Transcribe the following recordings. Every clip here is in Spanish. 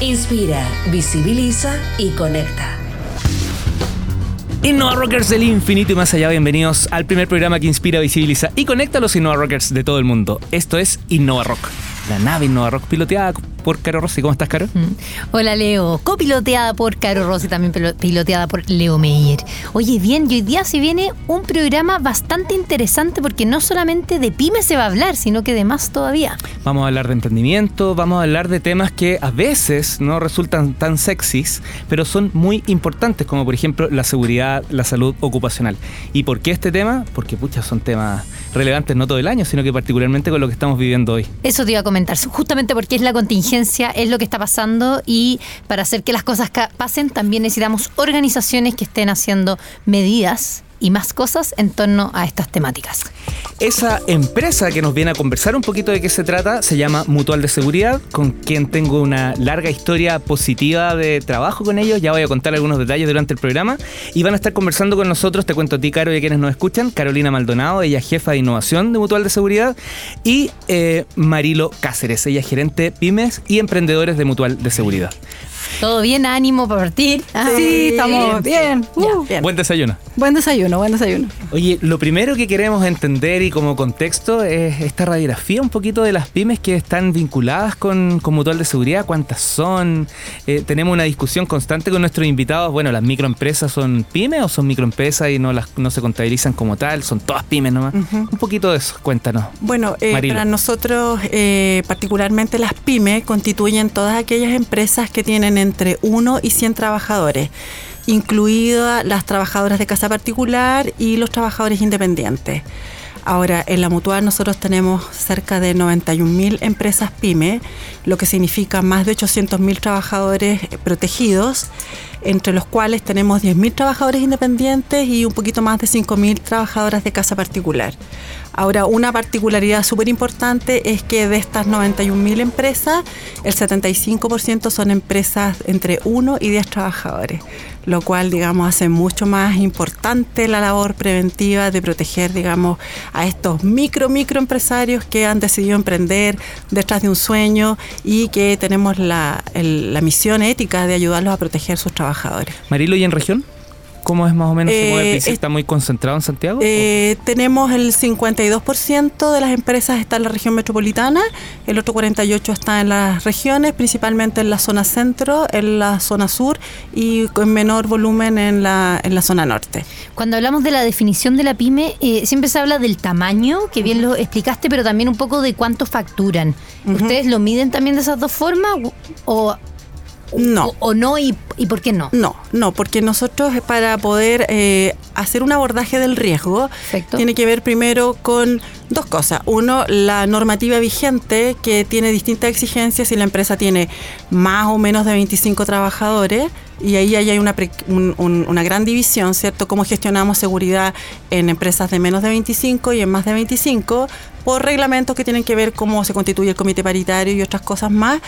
Inspira, visibiliza y conecta. Innova Rockers del infinito y más allá, bienvenidos al primer programa que inspira, visibiliza y conecta a los Innova Rockers de todo el mundo. Esto es Innova Rock, la nave Innova Rock piloteada por Caro Rossi. ¿Cómo estás, Caro? Mm. Hola, Leo. Copiloteada por Caro Rossi, también piloteada por Leo Meyer. Oye, bien, y hoy día se viene un programa bastante interesante porque no solamente de pymes se va a hablar, sino que de más todavía. Vamos a hablar de emprendimiento, vamos a hablar de temas que a veces no resultan tan sexys, pero son muy importantes, como por ejemplo la seguridad, la salud ocupacional. ¿Y por qué este tema? Porque, pucha, son temas relevantes no todo el año, sino que particularmente con lo que estamos viviendo hoy. Eso te iba a comentar, justamente porque es la contingencia es lo que está pasando y para hacer que las cosas pasen también necesitamos organizaciones que estén haciendo medidas y más cosas en torno a estas temáticas. Esa empresa que nos viene a conversar un poquito de qué se trata se llama Mutual de Seguridad, con quien tengo una larga historia positiva de trabajo con ellos. Ya voy a contar algunos detalles durante el programa. Y van a estar conversando con nosotros, te cuento a ti, Caro, y a quienes nos escuchan, Carolina Maldonado, ella jefa de innovación de Mutual de Seguridad, y eh, Marilo Cáceres, ella gerente pymes y emprendedores de Mutual de Seguridad. ¿Todo bien? ¿Ánimo para partir? Ah, sí, estamos bien. Uh, bien. Buen desayuno. Buen desayuno, buen desayuno. Oye, lo primero que queremos entender y como contexto es esta radiografía un poquito de las pymes que están vinculadas con, con Mutual de Seguridad, cuántas son. Eh, tenemos una discusión constante con nuestros invitados. Bueno, ¿las microempresas son pymes o son microempresas y no, las, no se contabilizan como tal? ¿Son todas pymes nomás? Un poquito de eso, cuéntanos. Bueno, eh, para nosotros, eh, particularmente las pymes, constituyen todas aquellas empresas que tienen entre 1 y 100 trabajadores, incluidas las trabajadoras de casa particular y los trabajadores independientes. Ahora, en la Mutual nosotros tenemos cerca de 91.000 empresas pyme, lo que significa más de 800.000 trabajadores protegidos, entre los cuales tenemos 10.000 trabajadores independientes y un poquito más de 5.000 trabajadoras de casa particular. Ahora, una particularidad súper importante es que de estas 91.000 empresas, el 75% son empresas entre 1 y 10 trabajadores, lo cual, digamos, hace mucho más importante la labor preventiva de proteger, digamos, a estos micro, microempresarios que han decidido emprender detrás de un sueño y que tenemos la, la misión ética de ayudarlos a proteger sus trabajadores. Marilo, ¿y en región? ¿Cómo es más o menos? Eh, ¿Está muy concentrado en Santiago? Eh, tenemos el 52% de las empresas está en la región metropolitana, el otro 48% está en las regiones, principalmente en la zona centro, en la zona sur y con menor volumen en la, en la zona norte. Cuando hablamos de la definición de la pyme, eh, siempre se habla del tamaño, que bien lo explicaste, pero también un poco de cuánto facturan. ¿Ustedes lo miden también de esas dos formas o no. O, no y, por qué no? No, no, porque nosotros para poder eh, hacer un abordaje del riesgo tiene que ver primero con dos cosas. Uno, la normativa vigente que tiene distintas exigencias si la empresa tiene más o menos de 25 trabajadores y ahí hay una, una gran división, ¿cierto? Cómo gestionamos seguridad en empresas de menos de 25 y en más de 25 por reglamentos que tienen que ver cómo se constituye el comité paritario y otras cosas más.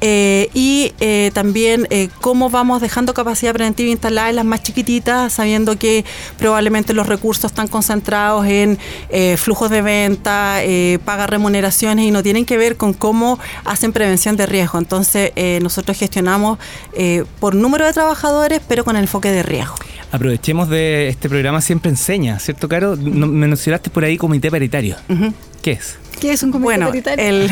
Eh, y eh, también eh, cómo vamos dejando capacidad preventiva instalada en las más chiquititas, sabiendo que probablemente los recursos están concentrados en flujos de venta, paga remuneraciones y no tienen que ver con cómo hacen prevención de riesgo. Entonces, nosotros gestionamos por número de trabajadores, pero con enfoque de riesgo. Aprovechemos de este programa Siempre Enseña, ¿cierto, Caro? Me mencionaste por ahí comité paritario. ¿Qué es? ¿Qué es un comité paritario? El,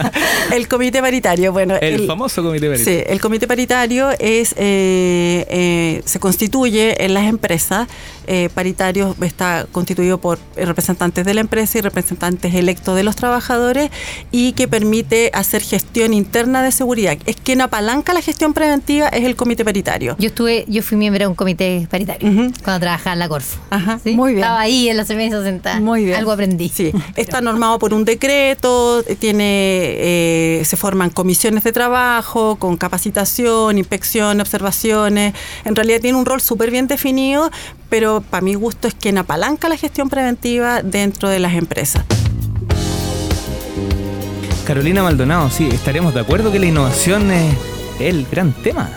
el, comité paritario, bueno. El, famoso comité paritario. Sí, el comité paritario es, eh, eh, se constituye en las empresas. Eh, paritario está constituido por representantes de la empresa y representantes electos de los trabajadores y que permite hacer gestión interna de seguridad. Es quien apalanca la gestión preventiva es el comité paritario. Yo estuve, yo fui miembro de un comité paritario cuando trabajaba en la Corfo. Ajá, muy bien. Estaba ahí en la cerveza sentada. Muy bien. Algo aprendí. Sí, está normado por un un decreto, tiene, eh, se forman comisiones de trabajo con capacitación, inspección, observaciones. En realidad tiene un rol súper bien definido, pero para mi gusto es quien apalanca la gestión preventiva dentro de las empresas. Carolina Maldonado, sí, estaremos de acuerdo que la innovación es el gran tema.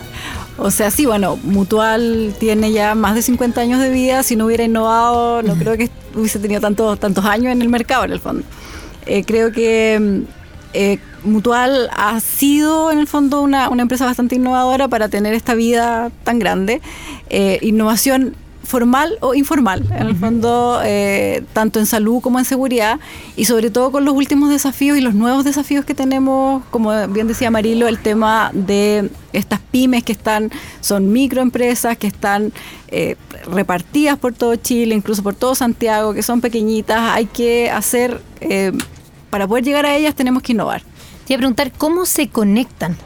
O sea, sí, bueno, Mutual tiene ya más de 50 años de vida. Si no hubiera innovado, no creo que hubiese tenido tantos, tantos años en el mercado, en el fondo. Eh, creo que mm, eh, Mutual ha sido, en el fondo, una, una, empresa bastante innovadora para tener esta vida tan grande. Eh, innovación formal o informal, en el fondo, eh, tanto en salud como en seguridad, y sobre todo con los últimos desafíos y los nuevos desafíos que tenemos, como bien decía Marilo, el tema de estas pymes que están, son microempresas, que están eh, repartidas por todo Chile, incluso por todo Santiago, que son pequeñitas, hay que hacer, eh, para poder llegar a ellas tenemos que innovar. Te iba a preguntar, ¿cómo se conectan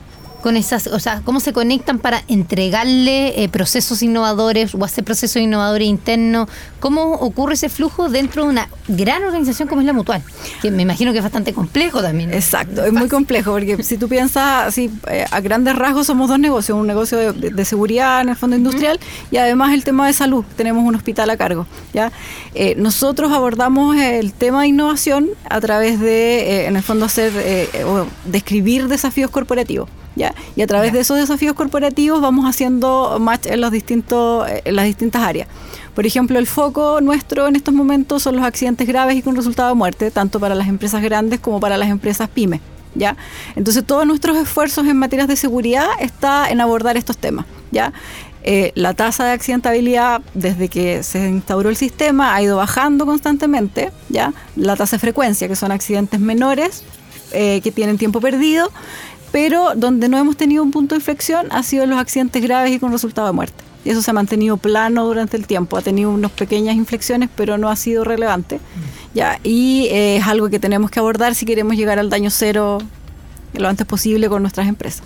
con esas, o sea, cómo se conectan para entregarle eh, procesos innovadores o hacer procesos innovadores internos? ¿Cómo ocurre ese flujo dentro de una gran organización como es la Mutual? Que me imagino que es bastante complejo también. Exacto, es muy complejo porque si tú piensas así, eh, a grandes rasgos somos dos negocios, un negocio de, seguridad en el fondo industrial y además el tema de salud, tenemos un hospital a cargo. ¿ya? Eh, nosotros abordamos el tema de innovación a través de, en el fondo, hacer o describir desafíos corporativos. Y a través de esos desafíos corporativos vamos haciendo match en, los distintos, en las distintas áreas. Por ejemplo, el foco nuestro en estos momentos son los accidentes graves y con resultado de muerte, tanto para las empresas grandes como para las empresas pymes. ¿Ya? Entonces todos nuestros esfuerzos en materias de seguridad está en abordar estos temas. ¿ya? Eh, la tasa de accidentabilidad desde que se instauró el sistema ha ido bajando constantemente. ¿ya? La tasa de frecuencia, que son accidentes menores eh, que tienen tiempo perdido, pero donde no hemos tenido un punto de inflexión ha sido los accidentes graves y con resultado de muerte. Eso se ha mantenido plano durante el tiempo, ha tenido unas pequeñas inflexiones, pero no ha sido relevante. Ya, y eh, es algo que tenemos que abordar si queremos llegar al daño cero lo antes posible con nuestras empresas.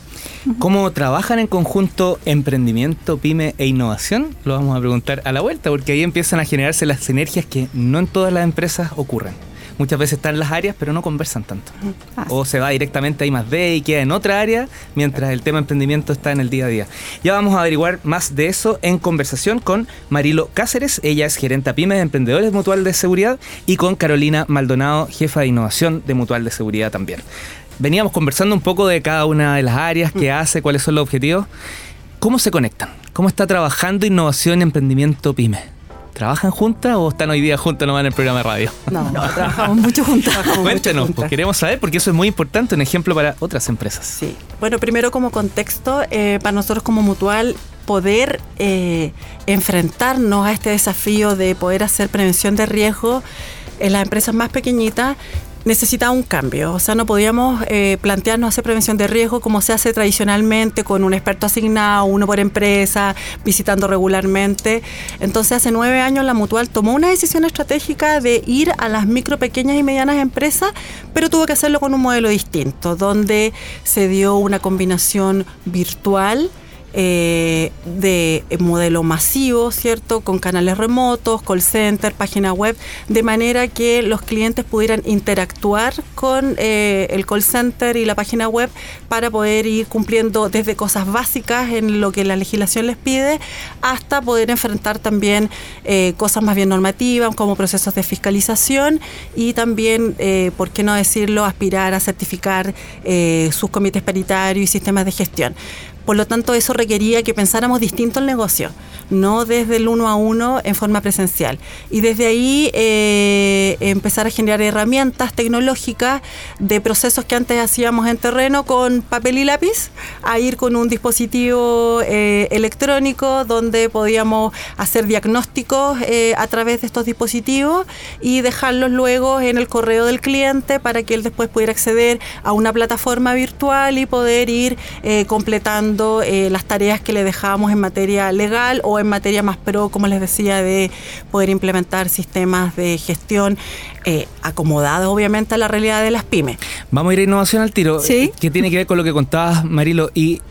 ¿Cómo trabajan en conjunto emprendimiento, pyme e innovación? Lo vamos a preguntar a la vuelta, porque ahí empiezan a generarse las sinergias que no en todas las empresas ocurren muchas veces están en las áreas, pero no conversan tanto. Ah, o se va directamente a I más D y queda en otra área, mientras el tema emprendimiento está en el día a día. Ya vamos a averiguar más de eso en conversación con Marilo Cáceres, ella es gerente PYME de Emprendedores Mutual de Seguridad, y con Carolina Maldonado, jefa de innovación de Mutual de Seguridad también. Veníamos conversando un poco de cada una de las áreas, qué mm. hace, cuáles son los objetivos. ¿Cómo se conectan? ¿Cómo está trabajando innovación y emprendimiento PYME? ¿Trabajan juntas o están hoy día juntas nomás en el programa de radio? No, no, trabajamos mucho juntas. Cuéntenos, pues queremos saber porque eso es muy importante, un ejemplo para otras empresas. Sí, bueno, primero como contexto, eh, para nosotros como mutual, poder eh, enfrentarnos a este desafío de poder hacer prevención de riesgo en las empresas más pequeñitas necesitaba un cambio. O sea, no podíamos eh, plantearnos hacer prevención de riesgo como se hace tradicionalmente con un experto asignado, uno por empresa, visitando regularmente. Entonces, hace nueve años la Mutual tomó una decisión estratégica de ir a las micro, pequeñas y medianas empresas, pero tuvo que hacerlo con un modelo distinto, donde se dio una combinación virtual eh, de modelo masivo, ¿cierto? Con canales remotos, call center, página web, de manera que los clientes pudieran interactuar con eh, el call center y la página web para poder ir cumpliendo desde cosas básicas en lo que la legislación les pide hasta poder enfrentar también eh, cosas más bien normativas como procesos de fiscalización y también, ¿por qué no decirlo?, aspirar a certificar sus comités paritarios y sistemas de gestión. Por lo tanto, eso requería que pensáramos distinto el negocio, no desde el uno a uno en forma presencial. Y desde ahí eh, empezar a generar herramientas tecnológicas de procesos que antes hacíamos en terreno con papel y lápiz, a ir con un dispositivo eh, electrónico donde podíamos hacer diagnósticos eh, a través de estos dispositivos y dejarlos luego en el correo del cliente para que él después pudiera acceder a una plataforma virtual y poder ir completando eh, las tareas que le dejábamos en materia legal o en materia más pro, como les decía, de poder implementar sistemas de gestión eh, acomodados obviamente a la realidad de las pymes. Vamos a ir a innovación al tiro, ¿Sí? que tiene que ver con lo que contabas, Marilo, y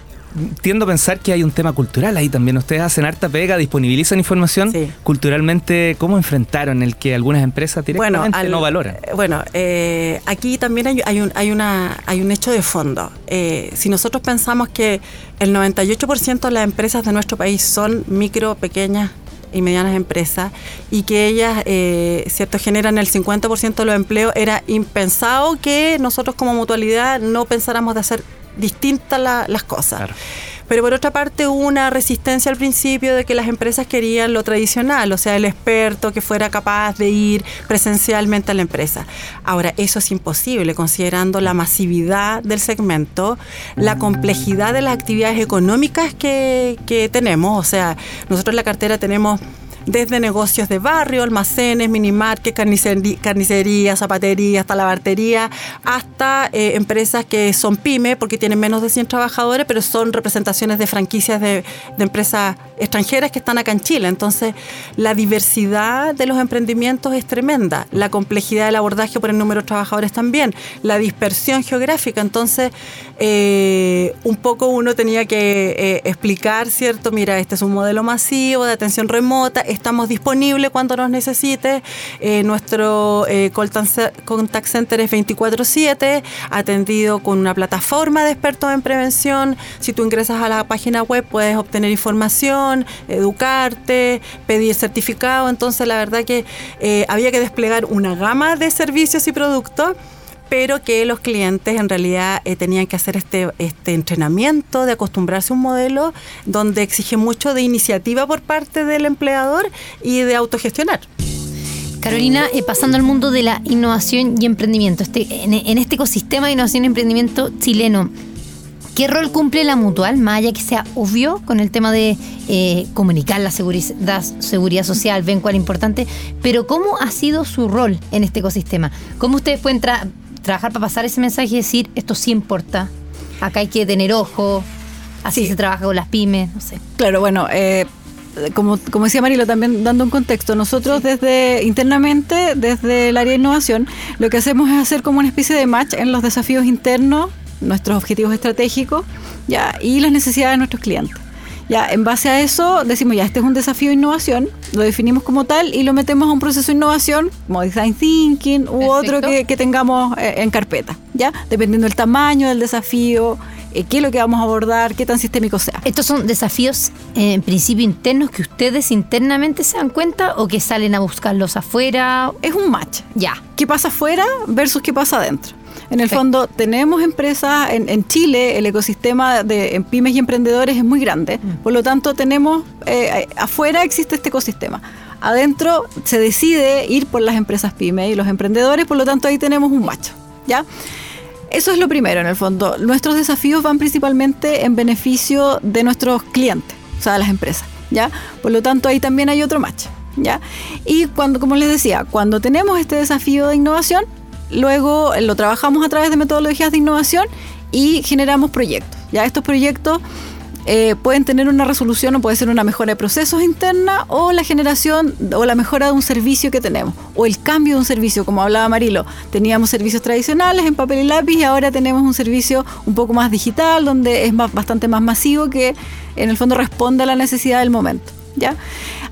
tiendo a pensar que hay un tema cultural ahí también. Ustedes hacen harta pega, disponibilizan información. Sí. Culturalmente, ¿cómo enfrentaron el que algunas empresas directamente al- no valoran? eh, Bueno, eh, aquí también hay, hay un, hay, una, hay un hecho de fondo. Eh, si nosotros pensamos que el 98% de las empresas de nuestro país son micro, pequeñas y medianas empresas y que ellas eh, cierto generan el 50% de los empleos, era impensado que nosotros como mutualidad no pensáramos de hacer distintas la- las cosas. Claro. Pero por otra parte hubo una resistencia al principio de que las empresas querían lo tradicional, o sea, el experto que fuera capaz de ir presencialmente a la empresa. Ahora, eso es imposible considerando la masividad del segmento, la complejidad de las actividades económicas que, que tenemos. O sea, nosotros en la cartera tenemos desde negocios de barrio, almacenes, minimarket, carnicería, carnicería zapatería, hasta lavartería, hasta eh, empresas que son pyme porque tienen menos de 100 trabajadores, pero son representaciones de franquicias de, de empresas extranjeras que están acá en Chile. Entonces, la diversidad de los emprendimientos es tremenda, la complejidad del abordaje por el número de trabajadores también, la dispersión geográfica. Entonces, eh, un poco uno tenía que eh, explicar, ¿cierto? Mira, este es un modelo masivo de atención remota, estamos disponibles cuando nos necesite, eh, nuestro eh, contact center es 24/7, atendido con una plataforma de expertos en prevención. Si tú ingresas a la página web puedes obtener información, educarte, pedir certificado. Entonces, la verdad que eh, había que desplegar una gama de servicios y productos pero que los clientes en realidad eh, tenían que hacer este, este entrenamiento de acostumbrarse a un modelo donde exige mucho de iniciativa por parte del empleador y de autogestionar. Carolina, eh, pasando al mundo de la innovación y emprendimiento, este, en, este ecosistema de innovación y emprendimiento chileno, ¿qué rol cumple la mutual? Más allá que sea obvio con el tema de eh, comunicar la seguridad, seguridad social, ven cuál es importante, pero ¿cómo ha sido su rol en este ecosistema? ¿Cómo ustedes pueden tra- trabajar para pasar ese mensaje y decir, esto sí importa, acá hay que tener ojo, así Sí. se trabaja con las pymes, no sé? Claro, bueno, eh, como, como decía Marilo, también dando un contexto, nosotros desde internamente, desde el área de innovación, lo que hacemos es hacer como una especie de match en los desafíos internos, nuestros objetivos estratégicos ya y las necesidades de nuestros clientes. Ya, en base a eso decimos, ya, este es un desafío de innovación, lo definimos como tal y lo metemos a un proceso de innovación, como design thinking u otro que tengamos eh, en carpeta, ¿ya? Dependiendo del tamaño del desafío, eh, qué es lo que vamos a abordar, qué tan sistémico sea. ¿Estos son desafíos eh, en principio internos que ustedes internamente se dan cuenta o que salen a buscarlos afuera? Es un match. Ya. qué pasa afuera versus qué pasa adentro. En el Perfecto. fondo, tenemos empresas en, en Chile, el ecosistema de pymes y emprendedores es muy grande, por lo tanto, tenemos eh, afuera existe este ecosistema. Adentro se decide ir por las empresas pymes y los emprendedores, por lo tanto, ahí tenemos un macho. ¿ya? Eso es lo primero, en el fondo. Nuestros desafíos van principalmente en beneficio de nuestros clientes, o sea, de las empresas. ¿ya? Por lo tanto, ahí también hay otro match. ¿ya? Y cuando, como les decía, cuando tenemos este desafío de innovación, luego lo trabajamos a través de metodologías de innovación y generamos proyectos. Ya estos proyectos eh, pueden tener una resolución o puede ser una mejora de procesos interna o la generación o la mejora de un servicio que tenemos o el cambio de un servicio, como hablaba Marilo. Teníamos servicios tradicionales en papel y lápiz y ahora tenemos un servicio un poco más digital donde es más, bastante más masivo que en el fondo responde a la necesidad del momento. ¿ya?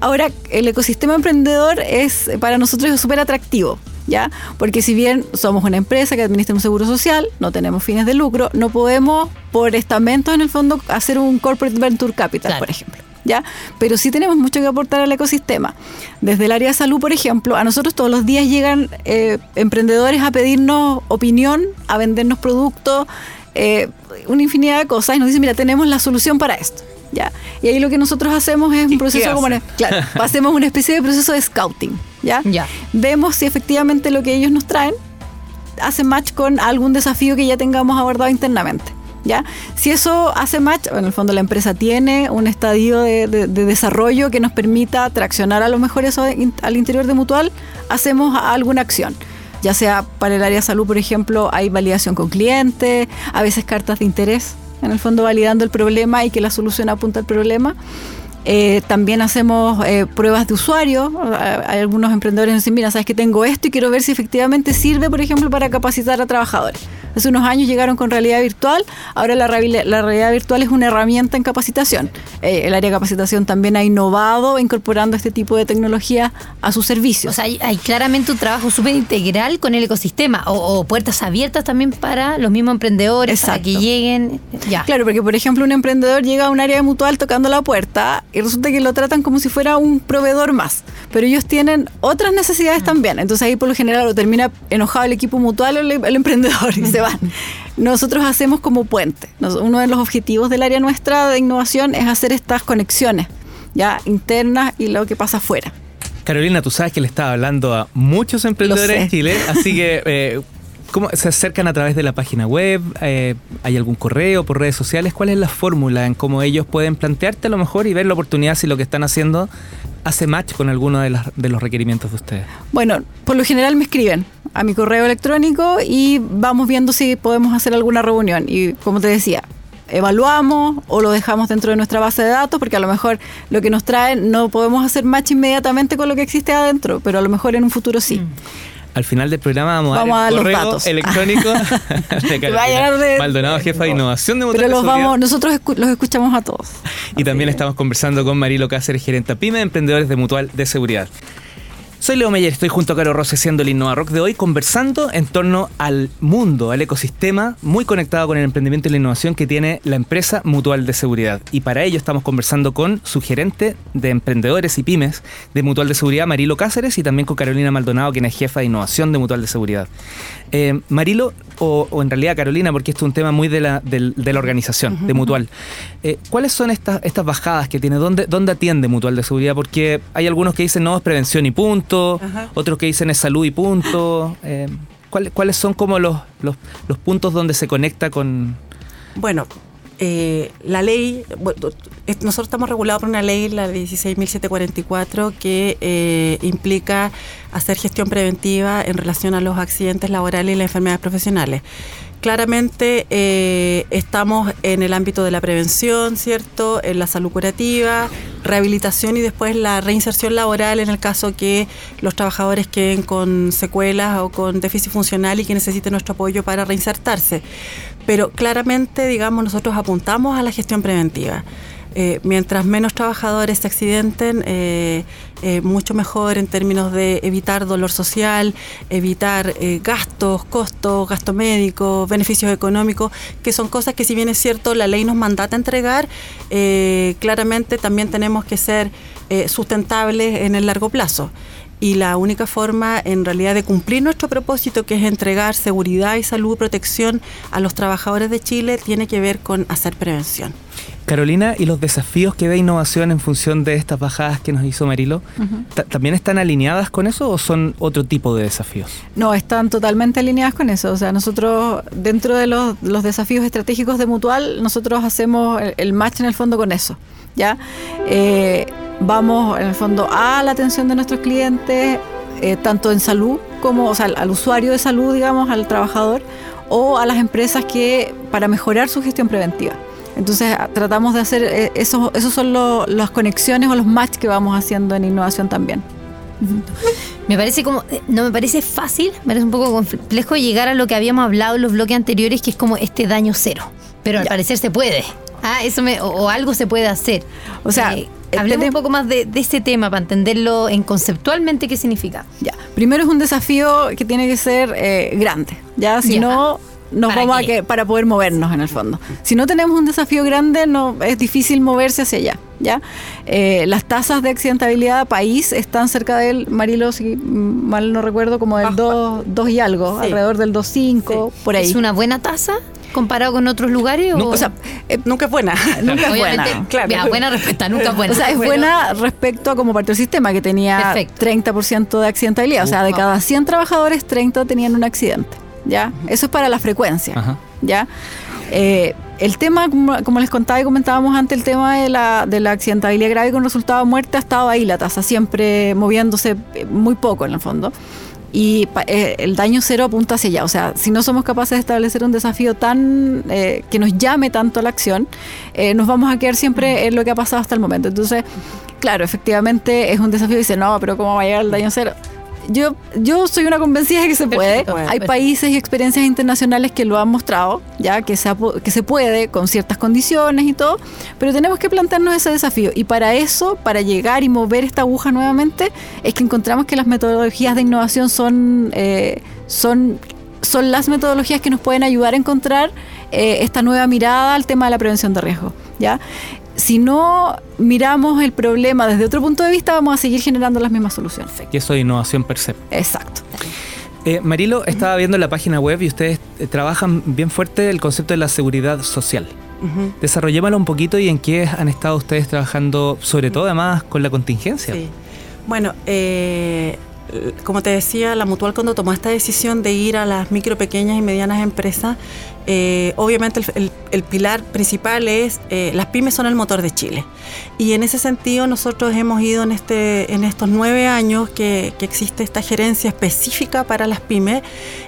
Ahora, el ecosistema emprendedor es para nosotros súper atractivo. ¿Ya? Porque si bien somos una empresa que administra un seguro social, no tenemos fines de lucro, no podemos por estamentos en el fondo hacer un corporate venture capital, Claro. por ejemplo. ¿Ya? Pero sí tenemos mucho que aportar al ecosistema. Desde el área de salud, por ejemplo, a nosotros todos los días llegan eh, emprendedores a pedirnos opinión, a vendernos productos, eh, una infinidad de cosas y nos dicen, mira, tenemos la solución para esto. ¿Ya? Y ahí lo que nosotros hacemos es ¿Qué- un proceso como hacen? claro, hacemos una especie de proceso de scouting, ¿ya? Ya. Vemos si efectivamente lo que ellos nos traen hace match con algún desafío que ya tengamos abordado internamente. ¿Ya? Si eso hace match, en el fondo la empresa tiene un estadio de, de- de desarrollo que nos permita traccionar a lo mejor eso in- al interior de Mutual, hacemos alguna acción. Ya sea para el área de salud, por ejemplo, hay validación con clientes, a veces cartas de interés, en el fondo validando el problema y que la solución apunta al problema. Eh, también hacemos eh, pruebas de usuario. Ah, Hay algunos emprendedores que dicen, mira, sabes que tengo esto y quiero ver si efectivamente sirve, por ejemplo, para capacitar a trabajadores. Hace unos años llegaron con realidad virtual, ahora la, la realidad virtual es una herramienta en capacitación. Eh, el área de capacitación también ha innovado incorporando este tipo de tecnología a sus servicios. O sea, hay, claramente un trabajo súper integral con el ecosistema o, puertas abiertas también para los mismos emprendedores, para que lleguen. Ya. Claro, porque por ejemplo un emprendedor llega a un área de mutual tocando la puerta y resulta que lo tratan como si fuera un proveedor más, pero ellos tienen otras necesidades también. Entonces ahí por lo general lo termina enojado el equipo mutual o el, emprendedor y se van. Nosotros hacemos como puente. uno de los objetivos del área nuestra de innovación es hacer estas conexiones ya internas y lo que pasa afuera. Carolina, tú sabes que le estaba hablando a muchos emprendedores en Chile, así que eh, ¿cómo se acercan a través de la página web? Eh, ¿Hay algún correo por redes sociales? ¿Cuál es la fórmula en cómo ellos pueden plantearte a lo mejor y ver la oportunidad si lo que están haciendo hace match con alguno de, de los requerimientos de ustedes? Bueno, por lo general me escriben a mi correo electrónico y vamos viendo si podemos hacer alguna reunión. Y como te decía, evaluamos o lo dejamos dentro de nuestra base de datos, porque a lo mejor lo que nos traen no podemos hacer match inmediatamente con lo que existe adentro, pero a lo mejor en un futuro sí. Mm. Al final del programa vamos, a dar el correo electrónico de Maldonado, jefa de innovación de Pero los vamos, nosotros los escuchamos a todos. Y también estamos conversando con Marilo Cáceres, gerente PYME de Emprendedores de Mutual de Seguridad. Soy Leo Meyer, estoy junto a Caro Rose siendo el Innova Rock de hoy conversando en torno al mundo, al ecosistema muy conectado con el emprendimiento y la innovación que tiene la empresa Mutual de Seguridad. Y para ello estamos conversando con su gerente de emprendedores y pymes de Mutual de Seguridad, Marilo Cáceres, y también con Carolina Maldonado, quien es jefa de innovación de Mutual de Seguridad. Eh, Marilo, o, en realidad Carolina, porque esto es un tema muy de la, de, la organización, de Mutual. Eh, ¿Cuáles son estas, estas bajadas que tiene? ¿Dónde, ¿Dónde atiende Mutual de Seguridad? Porque hay algunos que dicen no, es prevención y punto, otros que dicen es salud y punto. Eh, ¿cuáles, son como los, los, los puntos donde se conecta con... Bueno, eh, la ley, nosotros estamos regulados por una ley, la 16.744, que eh, implica hacer gestión preventiva en relación a los accidentes laborales y las enfermedades profesionales. Claramente eh, estamos en el ámbito de la prevención, ¿cierto? En la salud curativa, rehabilitación y después la reinserción laboral en el caso que los trabajadores queden con secuelas o con déficit funcional y que necesiten nuestro apoyo para reinsertarse. Pero claramente, digamos, nosotros apuntamos a la gestión preventiva. Eh, mientras menos trabajadores se accidenten, eh, eh, mucho mejor en términos de evitar dolor social, evitar gastos, costos, gasto médico, beneficios económicos, que son cosas que si bien es cierto la ley nos mandata entregar, claramente también tenemos que ser sustentables en el largo plazo y la única forma en realidad de cumplir nuestro propósito, que es entregar seguridad y salud protección a los trabajadores de Chile, tiene que ver con hacer prevención. Carolina, ¿y los desafíos que ve innovación en función de estas bajadas que nos hizo Marilo, también están alineadas con eso o son otro tipo de desafíos? No, están totalmente alineadas con eso. O sea, nosotros, dentro de los, desafíos estratégicos de Mutual, nosotros hacemos el, match en el fondo con eso. ¿ya? Eh, vamos en el fondo a la atención de nuestros clientes, eh, tanto en salud como o sea, al usuario de salud, digamos, al trabajador, o a las empresas que para mejorar su gestión preventiva. Entonces tratamos de hacer, eh, esos, esos son las conexiones o los match que vamos haciendo en innovación también. Me parece como, eh, no me parece fácil, me parece un poco complejo llegar a lo que habíamos hablado en los bloques anteriores, que es como este daño cero. Pero al parecer se puede. Ah, eso me, o, algo se puede hacer. O sea, eh, hablemos un poco más de, este tema para entenderlo en conceptualmente qué significa. Ya. Primero es un desafío que tiene que ser eh, grande. Ya, si no nos ¿Para vamos a que para poder movernos en el fondo. Si no tenemos un desafío grande, no es difícil moverse hacia allá. ¿ya? Eh, las tasas de accidentabilidad país están cerca del, Marilo, si mal no recuerdo, como del 2, y algo, alrededor del 2,5, por ahí. ¿Es una buena tasa? comparado con otros lugares? o? sea, eh, nunca es buena. nunca es buena. Claro. buena respecto nunca es buena. O sea, es buena respecto a como parte del sistema, que tenía 30% de accidentabilidad. O sea, de cada 100 trabajadores, 30 tenían un accidente. ¿Ya? Eso es para la frecuencia. ¿Ya? Eh, el tema, como, les contaba y comentábamos antes, el tema de la, de la accidentabilidad grave con resultado de muerte ha estado ahí la tasa, siempre moviéndose eh, muy poco en el fondo y eh, el daño cero apunta hacia allá. O sea, si no somos capaces de establecer un desafío tan eh, que nos llame tanto a la acción, eh, nos vamos a quedar siempre en lo que ha pasado hasta el momento. Entonces, claro, efectivamente es un desafío. Dice, no, pero ¿cómo va a llegar el daño cero? Yo, yo soy una convencida de que se puede. Perfecto. Hay Perfecto. países y experiencias internacionales que lo han mostrado, ya que se, que se puede con ciertas condiciones y todo, pero tenemos que plantearnos ese desafío. Y para eso, para llegar y mover esta aguja nuevamente, es que encontramos que las metodologías de innovación son, eh, son, son las metodologías que nos pueden ayudar a encontrar eh, esta nueva mirada al tema de la prevención de riesgo. ¿ya? Si no miramos el problema desde otro punto de vista, vamos a seguir generando las mismas soluciones. Y eso es innovación per se. Exacto. Eh, Marilo, estaba viendo la página web y ustedes eh, trabajan bien fuerte el concepto de la seguridad social. Desarrollémoslo un poquito y en qué han estado ustedes trabajando, sobre todo además con la contingencia. Sí. Bueno, eh, como te decía, la Mutual cuando tomó esta decisión de ir a las micro, pequeñas y medianas empresas, eh, obviamente el, pilar principal es eh, las pymes son el motor de Chile. Y en ese sentido nosotros hemos ido en, este, en estos nueve años que, que existe esta gerencia específica para las pymes,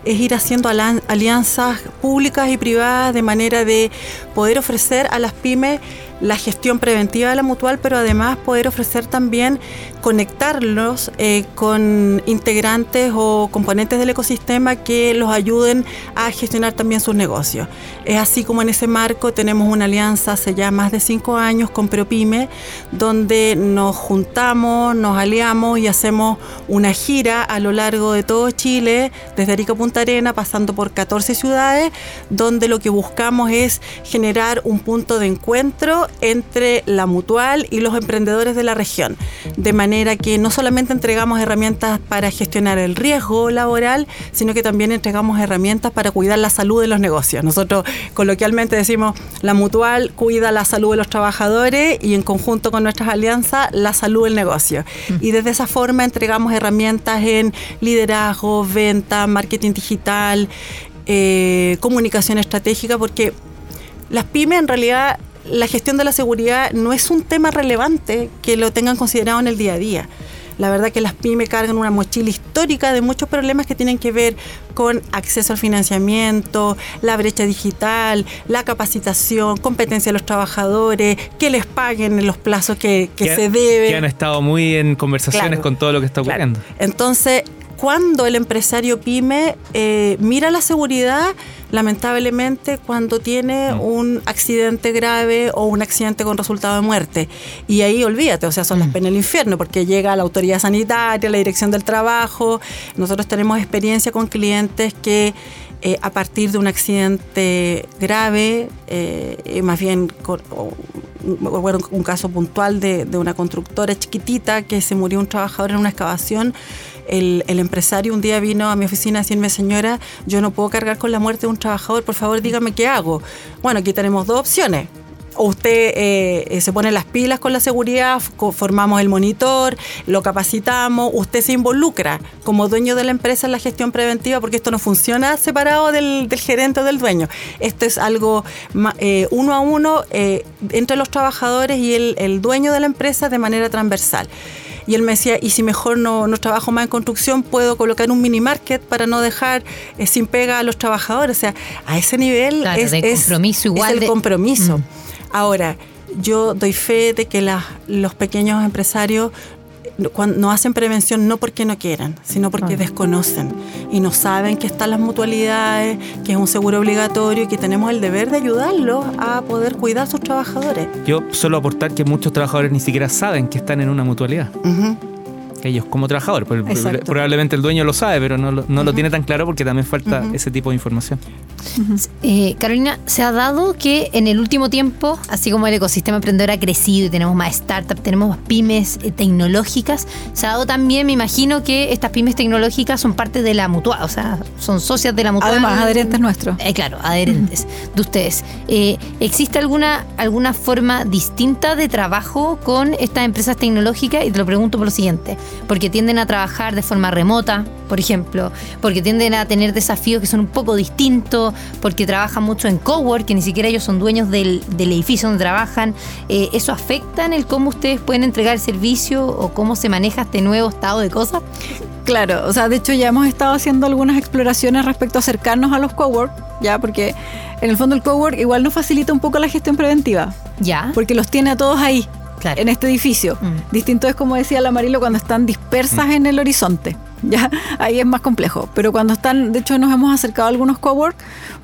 es ir haciendo alianzas públicas y privadas de manera de poder ofrecer a las pymes la gestión preventiva de la mutual, pero además poder ofrecer también conectarlos eh, con integrantes o componentes del ecosistema que los ayuden a gestionar también sus negocios. Es así como en ese marco tenemos una alianza hace ya más de cinco años con Propyme, donde nos juntamos, nos aliamos y hacemos una gira a lo largo de todo Chile, desde Arica Punta Arena, pasando por 14 ciudades, donde lo que buscamos es generar un punto de encuentro entre la mutual y los emprendedores de la región, de manera que no solamente entregamos herramientas para gestionar el riesgo laboral, sino que también entregamos herramientas para cuidar la salud de los negocios. Nosotros coloquialmente decimos, la mutual cuida la salud de los trabajadores y en conjunto con nuestras alianzas, la salud del negocio. Y desde esa forma entregamos herramientas en liderazgo, venta, marketing digital, eh, comunicación estratégica, porque las pymes en realidad la gestión de la seguridad no es un tema relevante que lo tengan considerado en el día a día. La verdad que las pymes cargan una mochila histórica de muchos problemas que tienen que ver con acceso al financiamiento, la brecha digital, la capacitación, competencia de los trabajadores, que les paguen en los plazos que, que Que- se deben. Que han estado muy en conversaciones Claro. con todo lo que está Claro. ocurriendo. Entonces, cuando el empresario pyme eh, mira la seguridad, lamentablemente cuando tiene Mm. un accidente grave o un accidente con resultado de muerte. Y ahí olvídate, o sea, son las Mm. penas del infierno, porque llega la autoridad sanitaria, la dirección del trabajo. Nosotros tenemos experiencia con clientes que eh, a partir de un accidente grave, eh, más bien un caso puntual de, de una constructora chiquitita que se murió un trabajador en una excavación. El, el empresario un día vino a mi oficina a decirme, señora, yo no puedo cargar con la muerte de un trabajador, por favor dígame qué hago. Bueno, aquí tenemos dos opciones. Usted eh, eh, se pone las pilas con la seguridad, formamos el monitor, lo capacitamos, usted se involucra como dueño de la empresa en la gestión preventiva, porque esto no funciona separado del, del gerente o del dueño. Esto es algo eh, uno a uno eh, entre los trabajadores y el, el dueño de la empresa de manera transversal. Y él me decía, y si mejor no, no trabajo más en construcción, puedo colocar un mini market para no dejar eh, sin pega a los trabajadores. O sea, a ese nivel Claro, es, de es- compromiso es igual el de- compromiso. Mm. Ahora, yo doy fe de que las- los pequeños empresarios no hacen prevención no porque no quieran, sino porque desconocen y no saben que están las mutualidades, que es un seguro obligatorio y que tenemos el deber de ayudarlos a poder cuidar a sus trabajadores. Yo solo aportar que muchos trabajadores ni siquiera saben que están en una mutualidad. Ellos como trabajadores. Exacto. Probablemente el dueño lo sabe, pero no, lo- no lo tiene tan claro porque también falta ese tipo de información. Eh, Carolina, se ha dado que en el último tiempo, así como el ecosistema emprendedor ha crecido y tenemos más startups, tenemos más pymes eh, tecnológicas, se ha dado también, me imagino que estas pymes tecnológicas son parte de la mutual, o sea, son socias de la mutual. Además, adherentes nuestros. Eh, claro, adherentes de ustedes. Eh, ¿Existe alguna, alguna forma distinta de trabajo con estas empresas tecnológicas? Y te lo pregunto por lo siguiente, porque tienden a trabajar de forma remota, por ejemplo, porque tienden a tener desafíos que son un poco distintos, porque trabajan mucho en cowork, que ni siquiera ellos son dueños del, del edificio donde trabajan. Eh, ¿Eso afecta en el cómo ustedes pueden entregar el servicio o cómo se maneja este nuevo estado de cosas? Claro, o sea, de hecho ya hemos estado haciendo algunas exploraciones respecto a acercarnos a los cowork, ya, porque en el fondo el cowork igual nos facilita un poco la gestión preventiva, Ya. porque los tiene a todos ahí, Claro. en este edificio. Mm. Distinto es como decía la Marilo cuando están dispersas en el horizonte. ya ahí es más complejo. Pero cuando están, de hecho nos hemos acercado a algunos cowork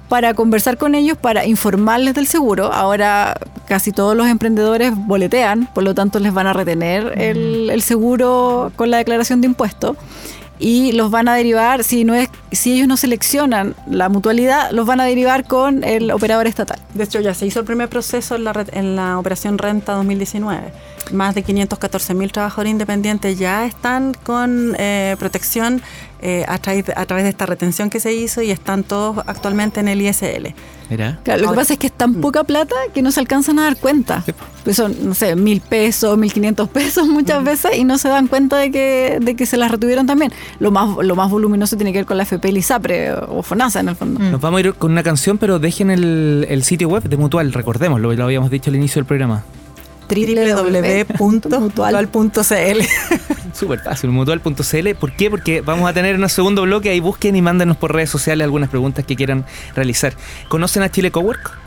para conversar con ellos, para informarles del seguro. Ahora casi todos los emprendedores boletean, por lo tanto les van a retener el, el seguro con la declaración de impuestos y los van a derivar, si no es, si ellos no seleccionan la mutualidad, los van a derivar con el operador estatal. De hecho, ya se hizo el primer proceso en la, en la operación Renta 2019. Más de 514 mil trabajadores independientes ya están con eh, protección eh, a, través, a través de esta retención que se hizo y están todos actualmente en el ISL. Mira. Claro, lo que pasa es que es tan poca plata que no se alcanzan a dar cuenta. Pues son, no sé, mil pesos, mil quinientos pesos muchas veces y no se dan cuenta de que, de que se las retuvieron también. Lo más, lo más voluminoso tiene que ver con la FP y ISAPRE o FONASA en el fondo. Nos vamos a ir con una canción, pero dejen el, el sitio web de Mutual, recordemos, lo, lo habíamos dicho al inicio del programa. www.mutual.cl Súper fácil, mutual.cl. ¿Por qué? Porque vamos a tener un segundo bloque, ahí busquen y mándenos por redes sociales algunas preguntas que quieran realizar. ¿Conocen a Chile Cowork?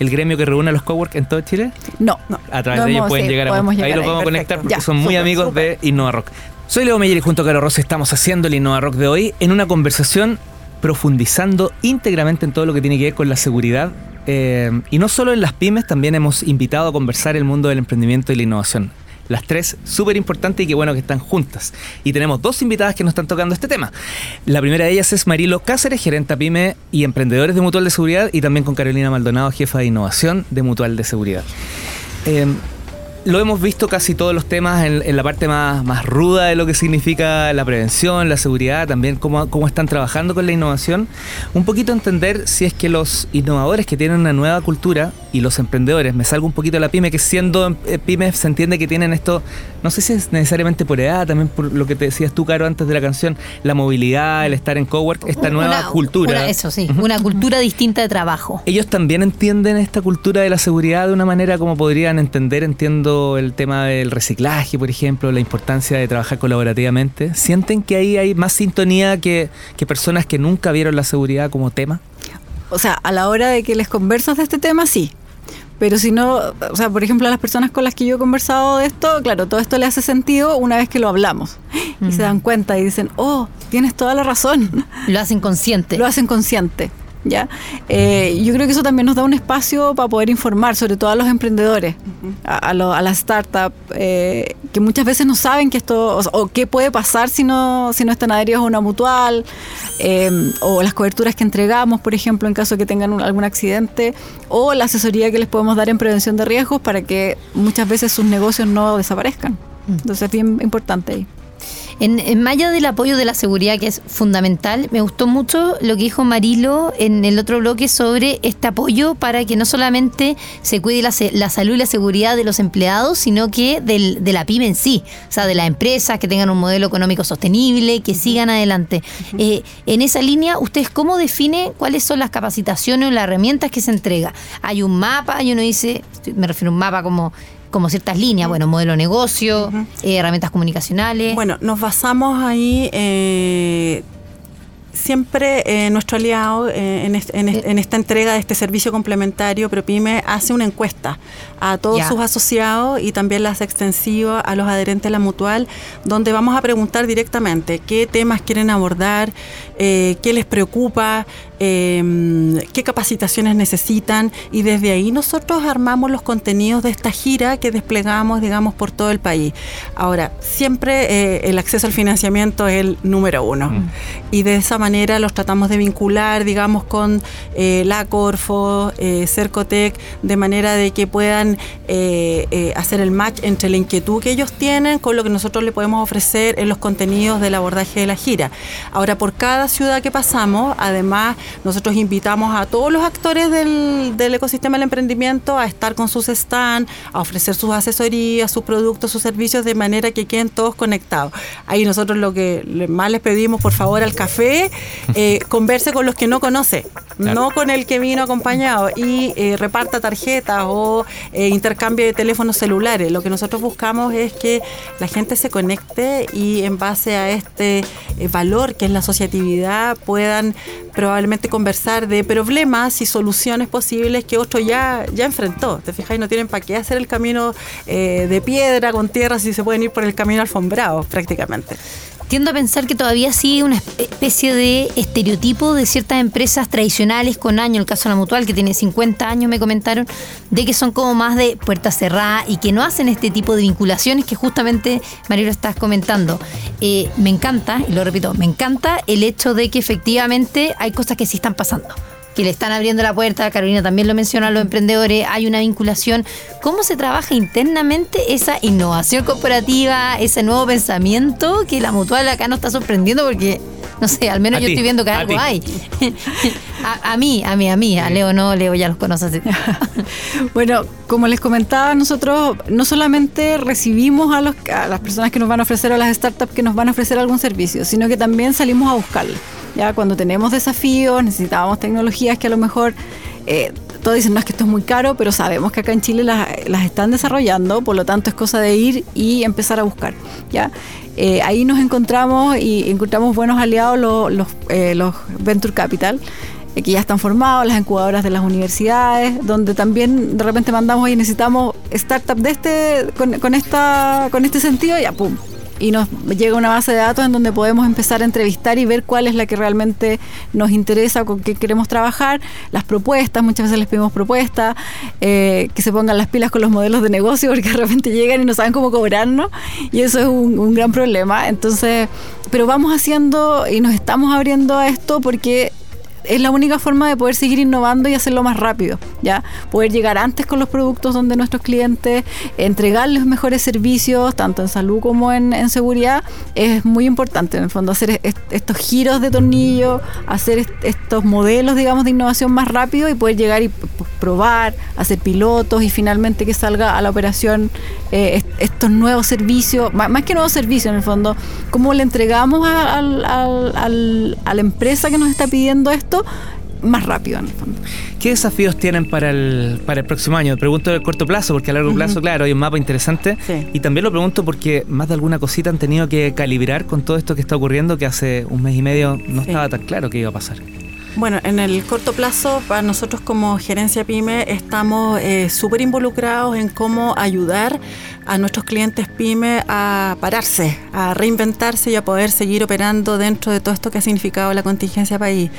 El gremio que reúne a los cowork en todo Chile. No, No. A través No de ellos pueden sí, llegar a Ahí llegar los vamos a conectar porque Ya, son muy amigos de Innova Rock. Soy Leo Meyer y junto a Caro Rosa estamos haciendo el Innova Rock de hoy en una conversación profundizando íntegramente en todo lo que tiene que ver con la seguridad. eh, y no solo en las pymes, también hemos invitado a conversar el mundo del emprendimiento y la innovación. Las tres súper importantes y qué bueno que están juntas. Y tenemos dos invitadas que nos están tocando este tema. La primera de ellas es Marilo Cáceres, gerenta pyme y emprendedores de Mutual de Seguridad, y también con Carolina Maldonado, jefa de innovación de Mutual de Seguridad. Eh, lo hemos visto casi todos los temas en, en la parte más, más ruda de lo que significa la prevención, la seguridad, también cómo, cómo están trabajando con la innovación. Un poquito entender si es que los innovadores que tienen una nueva cultura y los emprendedores, me salgo un poquito de la pyme, que siendo eh, pymes se entiende que tienen esto, no sé si es necesariamente por edad, también por lo que te decías tú, Caro, antes de la canción, la movilidad, el estar en cowork, esta nueva Una- cultura. una- eso sí, una cultura distinta de trabajo. Ellos también entienden esta cultura de la seguridad de una manera como podrían entender, entiendo el tema del reciclaje, por ejemplo, la importancia de trabajar colaborativamente. ¿Sienten que ahí hay más sintonía que, que personas que nunca vieron la seguridad como tema? o sea, a la hora de que les conversas de este tema, sí. Pero si no, o sea, por ejemplo, a las personas con las que yo he conversado de esto, claro, todo esto le hace sentido una vez que lo hablamos. Y se dan cuenta y dicen, oh, tienes toda la razón. Lo hacen consciente. Lo hacen consciente. ¿Ya? Eh, yo creo que eso también nos da un espacio para poder informar, sobre todo a los emprendedores, a, a, lo- a las startups, eh, que muchas veces no saben que esto, o, o qué puede pasar si no, si no están adheridos a una mutual, eh, o las coberturas que entregamos, por ejemplo, en caso de que tengan un- algún accidente, o la asesoría que les podemos dar en prevención de riesgos para que muchas veces sus negocios no desaparezcan. Entonces es bien importante ahí. En, en malla del apoyo de la seguridad, que es fundamental, me gustó mucho lo que dijo Marilo en el otro bloque sobre este apoyo para que no solamente se cuide la, la salud y la seguridad de los empleados, sino que del- de la pyme en sí, o sea, de las empresas, que tengan un modelo económico sostenible, que sigan adelante. Eh, en esa línea, ¿ustedes cómo define cuáles son las capacitaciones o las herramientas que se entrega? Hay un mapa, y uno dice, me refiero a un mapa como como ciertas líneas, bueno, modelo de negocio, eh, herramientas comunicacionales. Bueno, nos basamos ahí. eh, Siempre eh, nuestro aliado eh, en, est- en est- en esta entrega de este servicio complementario, ProPyme, hace una encuesta a todos sus asociados y también las extensiva a los adherentes a la mutual, donde vamos a preguntar directamente qué temas quieren abordar, eh, qué les preocupa, qué capacitaciones necesitan y desde ahí nosotros armamos los contenidos de esta gira que desplegamos, digamos, por todo el país. Ahora, siempre el acceso al financiamiento es el número uno. Y de esa manera los tratamos de vincular, digamos, con eh, la Corfo, eh, Cercotec, de manera de que puedan eh, hacer el match entre la inquietud que ellos tienen con lo que nosotros le podemos ofrecer en los contenidos del abordaje de la gira. Ahora, por cada ciudad que pasamos, además, nosotros invitamos a todos los actores del, del ecosistema del emprendimiento a estar con sus stands, a ofrecer sus asesorías, sus productos, sus servicios, de manera que queden todos conectados. Ahí nosotros lo que más les pedimos, por favor, al café, eh, converse con los que no conoce, Claro. no con el que vino acompañado y eh, reparta tarjetas o eh, intercambio de teléfonos celulares. Lo que nosotros buscamos es que la gente se conecte y en base a este eh, valor que es la asociatividad puedan probablemente conversar de problemas y soluciones posibles que otro ya, ya enfrentó. ¿Te fijas? Y no tienen para qué hacer el camino eh, de piedra con tierra si se pueden ir por el camino alfombrado prácticamente. Tiendo a pensar que todavía sigue una especie de estereotipo de ciertas empresas tradicionales con años, el caso de la Mutual, que tiene 50 años, me comentaron, de que son como más de puerta cerrada y que no hacen este tipo de vinculaciones que justamente, Mario, estás comentando. Eh, me encanta, y lo repito, me encanta el hecho de que efectivamente hay cosas que sí están pasando que le están abriendo la puerta, Carolina también lo menciona, a los emprendedores, hay una vinculación. ¿Cómo se trabaja internamente esa innovación corporativa, ese nuevo pensamiento que la mutual acá nos está sorprendiendo porque, no sé, al menos yo estoy viendo que algo hay? a, mí, a mí, a mí, a Leo no, Leo ya los conoce. bueno, como les comentaba, nosotros no solamente recibimos a, los, a las personas que nos van a ofrecer o las startups que nos van a ofrecer algún servicio, sino que también salimos a buscarlo. Ya cuando tenemos desafíos, necesitábamos tecnologías que a lo mejor eh, todos dicen, no es que esto es muy caro, pero sabemos que acá en Chile las, están desarrollando, por lo tanto es cosa de ir y empezar a buscar. ¿ya? Eh, ahí nos encontramos y encontramos buenos aliados los, eh, los Venture Capital que ya están formados, las incubadoras de las universidades, donde también de repente mandamos y necesitamos startup de este, con, con, esta, con este sentido, ya pum, y nos llega una base de datos en donde podemos empezar a entrevistar y ver cuál es la que realmente nos interesa, con qué queremos trabajar, las propuestas, muchas veces les pedimos propuestas, eh, que se pongan las pilas con los modelos de negocio porque de repente llegan y no saben cómo cobrarnos y eso es un, un gran problema. Entonces, pero vamos haciendo y nos estamos abriendo a esto porque es la única forma de poder seguir innovando y hacerlo más rápido, ¿ya? Poder llegar antes con los productos donde nuestros clientes, entregarles mejores servicios, tanto en salud como en, seguridad, es muy importante, en el fondo, hacer estos giros de tornillo, hacer estos modelos, digamos, de innovación más rápido y poder llegar y probar, hacer pilotos y finalmente que salga a la operación eh, estos nuevos servicios, más, que nuevos servicios en el fondo, cómo le entregamos a, a la empresa que nos está pidiendo esto más rápido en el fondo. ¿Qué desafíos tienen para el, para el próximo año? Pregunto del corto plazo, porque a largo plazo, claro, hay un mapa interesante. Y también lo pregunto porque más de alguna cosita han tenido que calibrar con todo esto que está ocurriendo, que hace un mes y medio no estaba tan claro qué iba a pasar. Bueno, en el corto plazo, para nosotros como gerencia PyME, estamos eh, súper involucrados en cómo ayudar a nuestros clientes PyME a pararse, a reinventarse y a poder seguir operando dentro de todo esto que ha significado la contingencia país.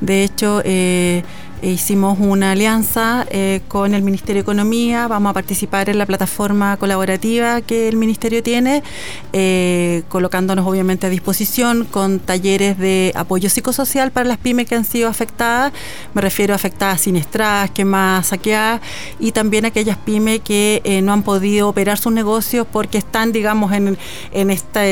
De hecho, eh, hicimos una alianza eh, con el Ministerio de Economía, vamos a participar en la plataforma colaborativa que el Ministerio tiene, eh, colocándonos obviamente a disposición con talleres de apoyo psicosocial para las pymes que han sido afectadas, me refiero a afectadas siniestradas, quemadas, saqueadas, y también aquellas pymes que eh, no han podido operar sus negocios porque están, digamos, en, en esta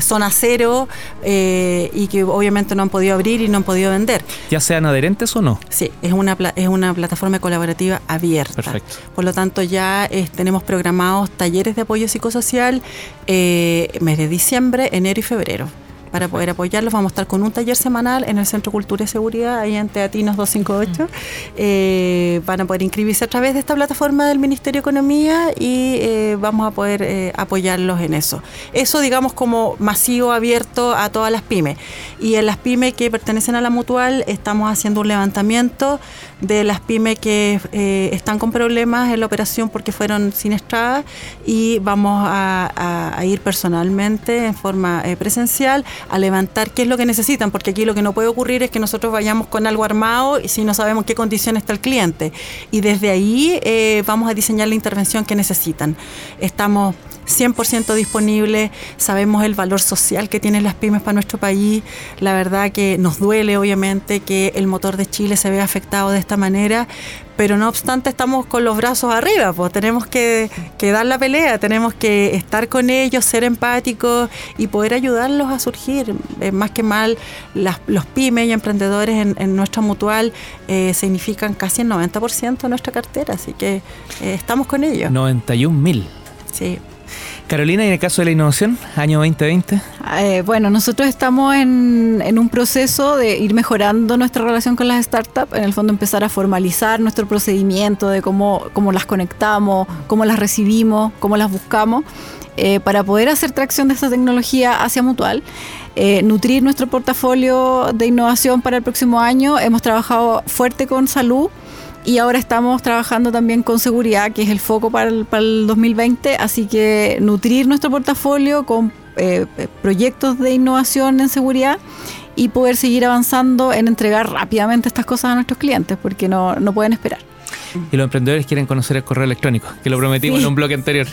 zona cero y que obviamente no han podido abrir y no han podido vender. ¿Ya sean adherentes o no? Sí, es una, es una plataforma colaborativa abierta. Perfecto. Por lo tanto, ya eh, tenemos programados talleres de apoyo psicosocial eh, mes de diciembre, enero y febrero para poder apoyarlos. Vamos a estar con un taller semanal en el Centro Cultura y Seguridad, ahí en Teatinos 258. Eh, van a poder inscribirse a través de esta plataforma del Ministerio de Economía y eh, vamos a poder eh, apoyarlos en eso. Eso, digamos, como masivo, abierto a todas las pymes. Y en las pymes que pertenecen a la mutual, estamos haciendo un levantamiento de las pymes que están con problemas en la operación porque fueron siniestradas y vamos a ir personalmente en forma presencial a levantar qué es lo que necesitan, porque aquí lo que no puede ocurrir es que nosotros vayamos con algo armado y si no sabemos qué condición está el cliente. Y desde ahí eh, vamos a diseñar la intervención que necesitan. Estamos 100% disponibles, sabemos el valor social que tienen las pymes para nuestro país. La verdad que nos duele, obviamente, que el motor de Chile se vea afectado de esta manera, pero no obstante estamos con los brazos arriba, pues tenemos que, dar la pelea, tenemos que estar con ellos, ser empáticos y poder ayudarlos a surgir. Eh, más que mal, los pymes y emprendedores en, nuestra mutual eh, significan casi el 90% de nuestra cartera, así que eh, estamos con ellos. 91 mil. Sí. Carolina, ¿y en el caso de la innovación, año 2020? Eh, bueno, nosotros estamos en, un proceso de ir mejorando nuestra relación con las startups, en el fondo empezar a formalizar nuestro procedimiento de cómo, cómo las conectamos, cómo las recibimos, cómo las buscamos, eh, para poder hacer tracción de esta tecnología hacia Mutual. Eh, nutrir nuestro portafolio de innovación para el próximo año. Hemos trabajado fuerte con salud y ahora estamos trabajando también con seguridad, que es el foco para el, para el 2020, así que nutrir nuestro portafolio con eh, proyectos de innovación en seguridad y poder seguir avanzando en entregar rápidamente estas cosas a nuestros clientes, porque no, no pueden esperar. Y los emprendedores quieren conocer el correo electrónico, que lo prometimos Sí. en un bloque anterior.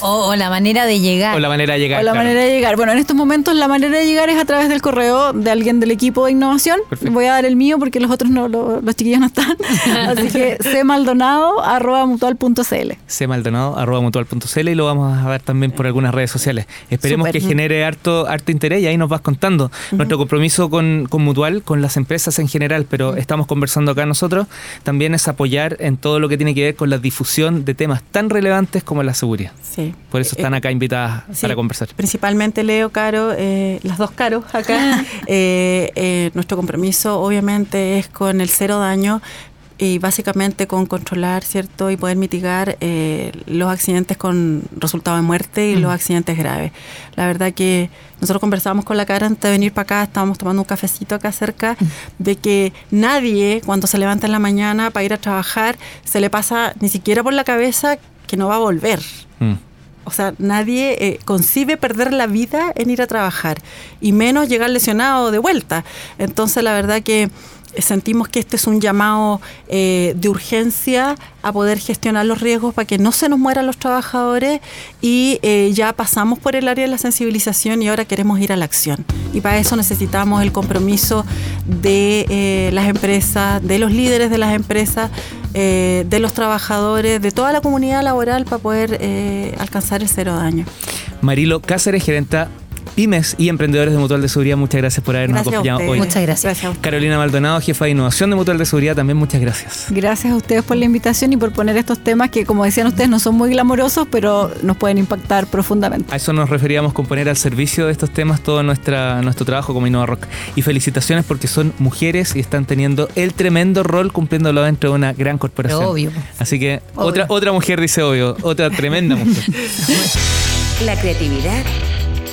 O, o la manera de llegar. O la manera de llegar. O la claro. manera de llegar. Bueno, en estos momentos la manera de llegar es a través del correo de alguien del equipo de innovación. Perfecto. Voy a dar el mío porque los otros no, lo- los chiquillos no están. Así que cmaldonado.mutual.cl. cmaldonado.mutual.cl y lo vamos a ver también por algunas redes sociales. Esperemos que genere harto, harto interés y ahí nos vas contando nuestro compromiso con, con Mutual, con las empresas en general, pero estamos conversando acá nosotros, también es apoyar en todo lo que tiene que ver con la difusión de temas tan relevantes como la seguridad. Sí. Por eso están Eh, acá invitadas Sí, para conversar. Principalmente Leo, Caro, eh, las dos Caros acá. Eh, eh, nuestro compromiso obviamente es con el cero daño y básicamente con controlar, ¿cierto? Y poder mitigar eh, los accidentes con resultado de muerte y los accidentes graves. La verdad que nosotros conversábamos con la cara antes de venir para acá, estábamos tomando un cafecito acá cerca, de que nadie cuando se levanta en la mañana para ir a trabajar se le pasa ni siquiera por la cabeza que no va a volver. Mm. O sea, nadie eh, concibe perder la vida en ir a trabajar y menos llegar lesionado de vuelta. Entonces, la verdad que sentimos que este es un llamado eh, de urgencia a poder gestionar los riesgos para que no se nos mueran los trabajadores y eh, ya pasamos por el área de la sensibilización y ahora queremos ir a la acción. Y para eso necesitamos el compromiso de eh, las empresas, de los líderes de las empresas, de los trabajadores, de toda la comunidad laboral para poder alcanzar el cero daño. Marilo Cáceres, gerenta pymes y emprendedores de Mutual de Seguridad, muchas gracias por habernos Gracias acompañado hoy. Muchas gracias. Gracias. Carolina Maldonado, jefa de innovación de Mutual de Seguridad, también muchas gracias. Gracias a ustedes por la invitación y por poner estos temas que, como decían ustedes, no son muy glamorosos, pero nos pueden impactar profundamente. A eso nos referíamos con poner al servicio de estos temas todo nuestra, nuestro trabajo como Innova Rock. Y felicitaciones porque son mujeres y están teniendo el tremendo rol cumpliéndolo dentro de una gran corporación. Pero obvio. Así que Obvio. otra otra mujer dice obvio, otra tremenda mujer. La creatividad